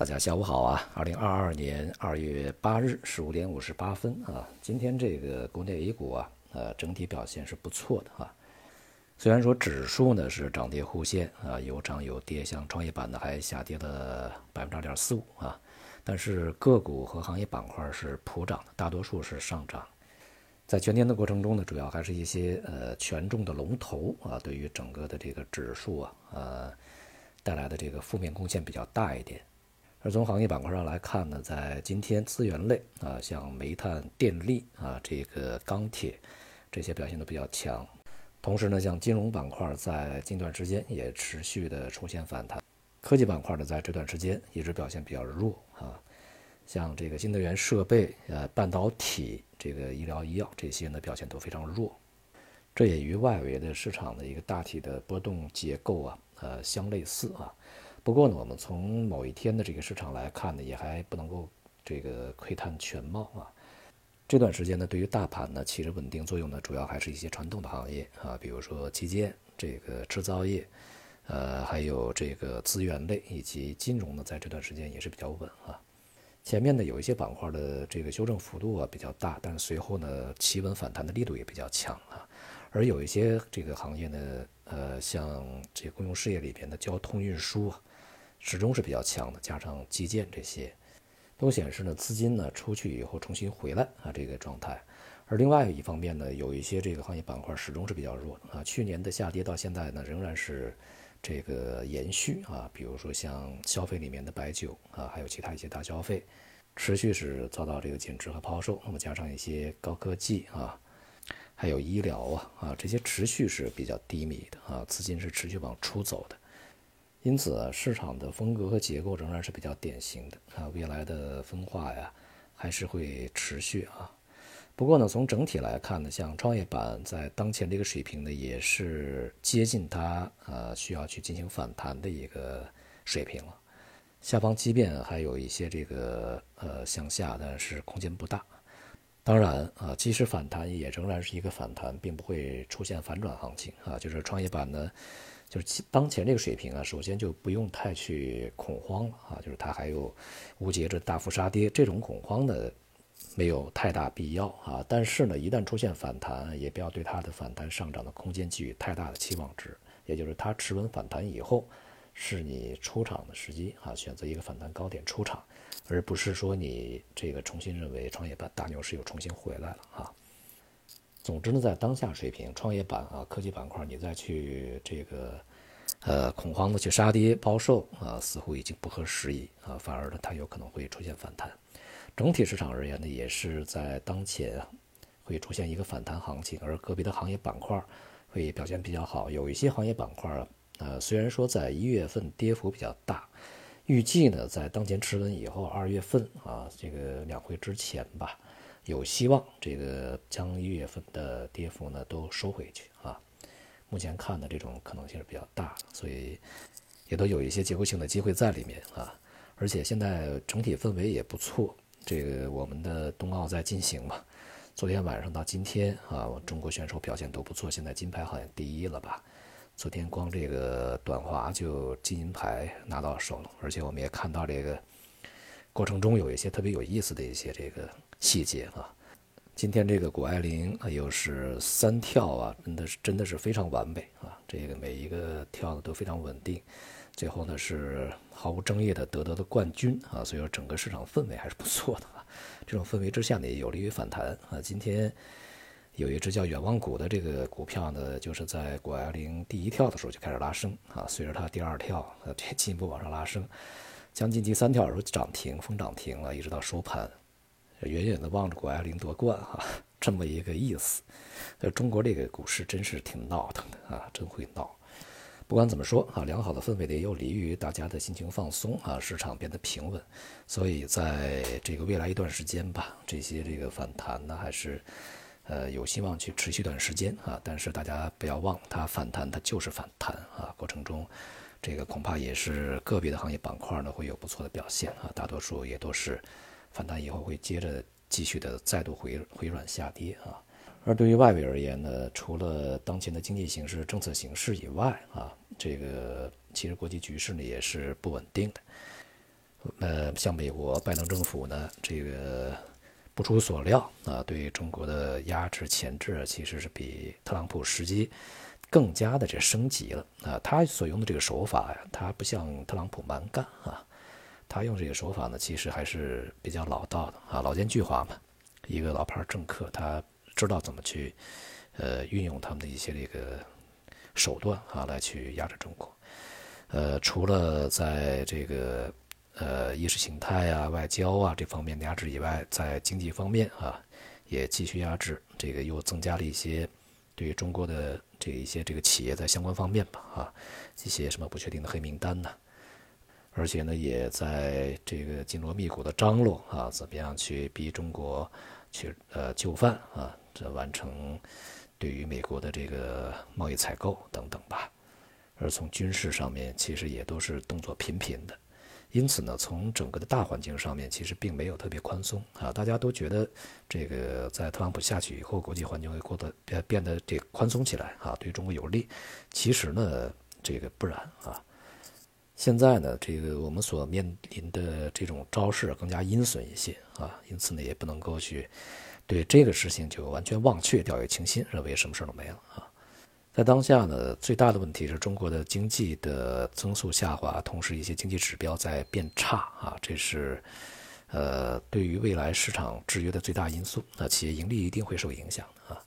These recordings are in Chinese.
大家下午好啊！二零二二年二月八日十五点五十八分啊，今天这个国内 A 股啊，呃，整体表现是不错的啊。虽然说指数呢是涨跌互现啊，有涨有跌，像创业板呢还下跌了百分之二点四五啊，但是个股和行业板块是普涨的，大多数是上涨。在全天的过程中呢，主要还是一些呃权重的龙头啊，对于整个的这个指数啊，呃，带来的这个负面贡献比较大一点。而从行业板块上来看呢，在今天资源类啊，像煤炭、电力啊，这个钢铁这些表现都比较强。同时呢，像金融板块在近段时间也持续的出现反弹。科技板块呢，在这段时间一直表现比较弱啊，像这个新能源设备、呃半导体、这个医疗医药这些呢，表现都非常弱。这也与外围的市场的一个大体的波动结构啊，呃相类似啊。不过呢，我们从某一天的这个市场来看呢，也还不能够这个窥探全貌啊。这段时间呢，对于大盘呢起着稳定作用呢，主要还是一些传统的行业啊，比如说基建、这个制造业，呃，还有这个资源类以及金融呢，在这段时间也是比较稳啊。前面呢有一些板块的这个修正幅度啊比较大，但是随后呢企稳反弹的力度也比较强啊。而有一些这个行业呢，呃，像这个公用事业里边的交通运输啊。始终是比较强的，加上基建这些，都显示呢资金呢出去以后重新回来啊这个状态。而另外一方面呢，有一些这个行业板块始终是比较弱啊，去年的下跌到现在呢仍然是这个延续啊。比如说像消费里面的白酒啊，还有其他一些大消费，持续是遭到这个减持和抛售。那么加上一些高科技啊，还有医疗啊啊这些持续是比较低迷的啊，资金是持续往出走的。因此，市场的风格和结构仍然是比较典型的啊。未来的分化呀，还是会持续啊。不过呢，从整体来看呢，像创业板在当前这个水平呢，也是接近它呃需要去进行反弹的一个水平了。下方即便还有一些这个呃向下，但是空间不大。当然啊，即使反弹，也仍然是一个反弹，并不会出现反转行情啊。就是创业板呢。就是当前这个水平啊，首先就不用太去恐慌了啊，就是它还有无节制大幅杀跌这种恐慌呢，没有太大必要啊。但是呢，一旦出现反弹，也不要对它的反弹上涨的空间给予太大的期望值。也就是它持稳反弹以后，是你出场的时机啊，选择一个反弹高点出场，而不是说你这个重新认为创业板大牛市又重新回来了啊。总之呢，在当下水平，创业板啊、科技板块，你再去这个，呃，恐慌的去杀跌抛售啊，似乎已经不合时宜啊，反而呢，它有可能会出现反弹。整体市场而言呢，也是在当前啊，会出现一个反弹行情，而个别的行业板块会表现比较好。有一些行业板块啊，呃，虽然说在一月份跌幅比较大，预计呢，在当前持稳以后，二月份啊，这个两会之前吧。有希望，这个将一月份的跌幅呢都收回去啊。目前看的这种可能性是比较大的，所以也都有一些结构性的机会在里面啊。而且现在整体氛围也不错，这个我们的冬奥在进行嘛。昨天晚上到今天啊，中国选手表现都不错，现在金牌好像第一了吧？昨天光这个短滑就金银牌拿到手了，而且我们也看到这个过程中有一些特别有意思的一些这个。细节啊，今天这个谷爱凌啊，又是三跳啊，真的是真的是非常完美啊，这个每一个跳的都非常稳定，最后呢是毫无争议的得到的冠军啊，所以说整个市场氛围还是不错的啊，这种氛围之下呢，也有利于反弹啊。今天有一只叫远望谷的这个股票呢，就是在谷爱凌第一跳的时候就开始拉升啊，随着它第二跳呃进一步往上拉升，将近第三跳的时候涨停封涨停了，一直到收盘。远远的望着谷爱凌夺冠哈，这么一个意思。呃，中国这个股市真是挺闹腾的啊，真会闹。不管怎么说啊，良好的氛围呢，也有利于大家的心情放松啊，市场变得平稳。所以在这个未来一段时间吧，这些这个反弹呢，还是呃有希望去持续一段时间啊。但是大家不要忘，它反弹它就是反弹啊，过程中这个恐怕也是个别的行业板块呢会有不错的表现啊，大多数也都是。反弹以后会接着继续的再度回回软下跌啊，而对于外围而言呢，除了当前的经济形势、政策形势以外啊，这个其实国际局势呢也是不稳定的。呃，像美国拜登政府呢，这个不出所料啊，对中国的压制钳制其实是比特朗普时机更加的这升级了啊。他所用的这个手法呀，他不像特朗普蛮干啊，他用这个手法呢，其实还是比较老道的啊，老奸巨猾嘛。一个老牌政客，他知道怎么去呃运用他们的一些这个手段啊，来去压制中国。呃，除了在这个呃意识形态啊、外交啊这方面的压制以外，在经济方面啊，也继续压制。这个又增加了一些对于中国的这一些这个企业在相关方面吧啊，一些什么不确定的黑名单呢？而且呢，也在这个紧锣密鼓的张罗啊，怎么样去逼中国去呃就范啊，这完成对于美国的这个贸易采购等等吧。而从军事上面，其实也都是动作频频的，因此呢，从整个的大环境上面，其实并没有特别宽松啊。大家都觉得这个在特朗普下去以后，国际环境会过得变变得这宽松起来啊，对中国有利。其实呢，这个不然啊。现在呢，这个我们所面临的这种招式更加阴损一些啊，因此呢，也不能够去对这个事情就完全忘却、掉以轻心，认为什么事都没了啊。在当下呢，最大的问题是中国的经济的增速下滑，同时一些经济指标在变差啊，这是呃对于未来市场制约的最大因素。那企业盈利一定会受影响啊。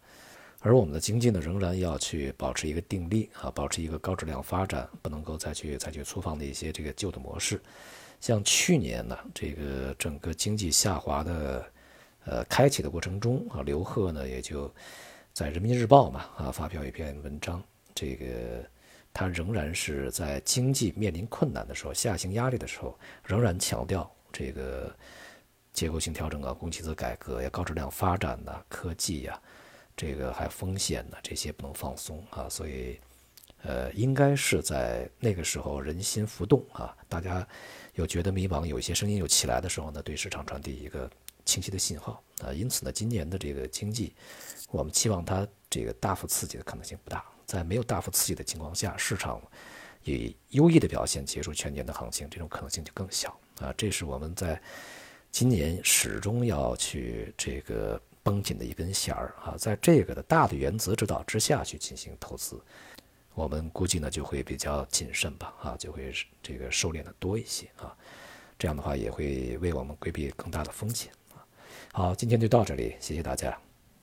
而我们的经济呢，仍然要去保持一个定力啊，保持一个高质量发展，不能够再去采取粗放的一些这个旧的模式。像去年呢，这个整个经济下滑的呃开启的过程中啊，刘鹤呢也就。在人民日报嘛啊发表一篇文章，这个他仍然是在经济面临困难的时候、下行压力的时候，仍然强调这个结构性调整啊、供给侧改革呀、高质量发展呐、科技呀，这个还风险呢，这些不能放松啊。所以，呃，应该是在那个时候人心浮动啊，大家有觉得迷茫、有一些声音又起来的时候呢，对市场传递一个清晰的信号啊。因此呢，今年的这个经济。我们期望它这个大幅刺激的可能性不大，在没有大幅刺激的情况下，市场以优异的表现结束全年的行情，这种可能性就更小啊。这是我们在今年始终要去这个绷紧的一根弦儿啊，在这个的大的原则指导之下去进行投资，我们估计呢就会比较谨慎吧啊，就会这个收敛的多一些啊，这样的话也会为我们规避更大的风险。好，今天就到这里，谢谢大家。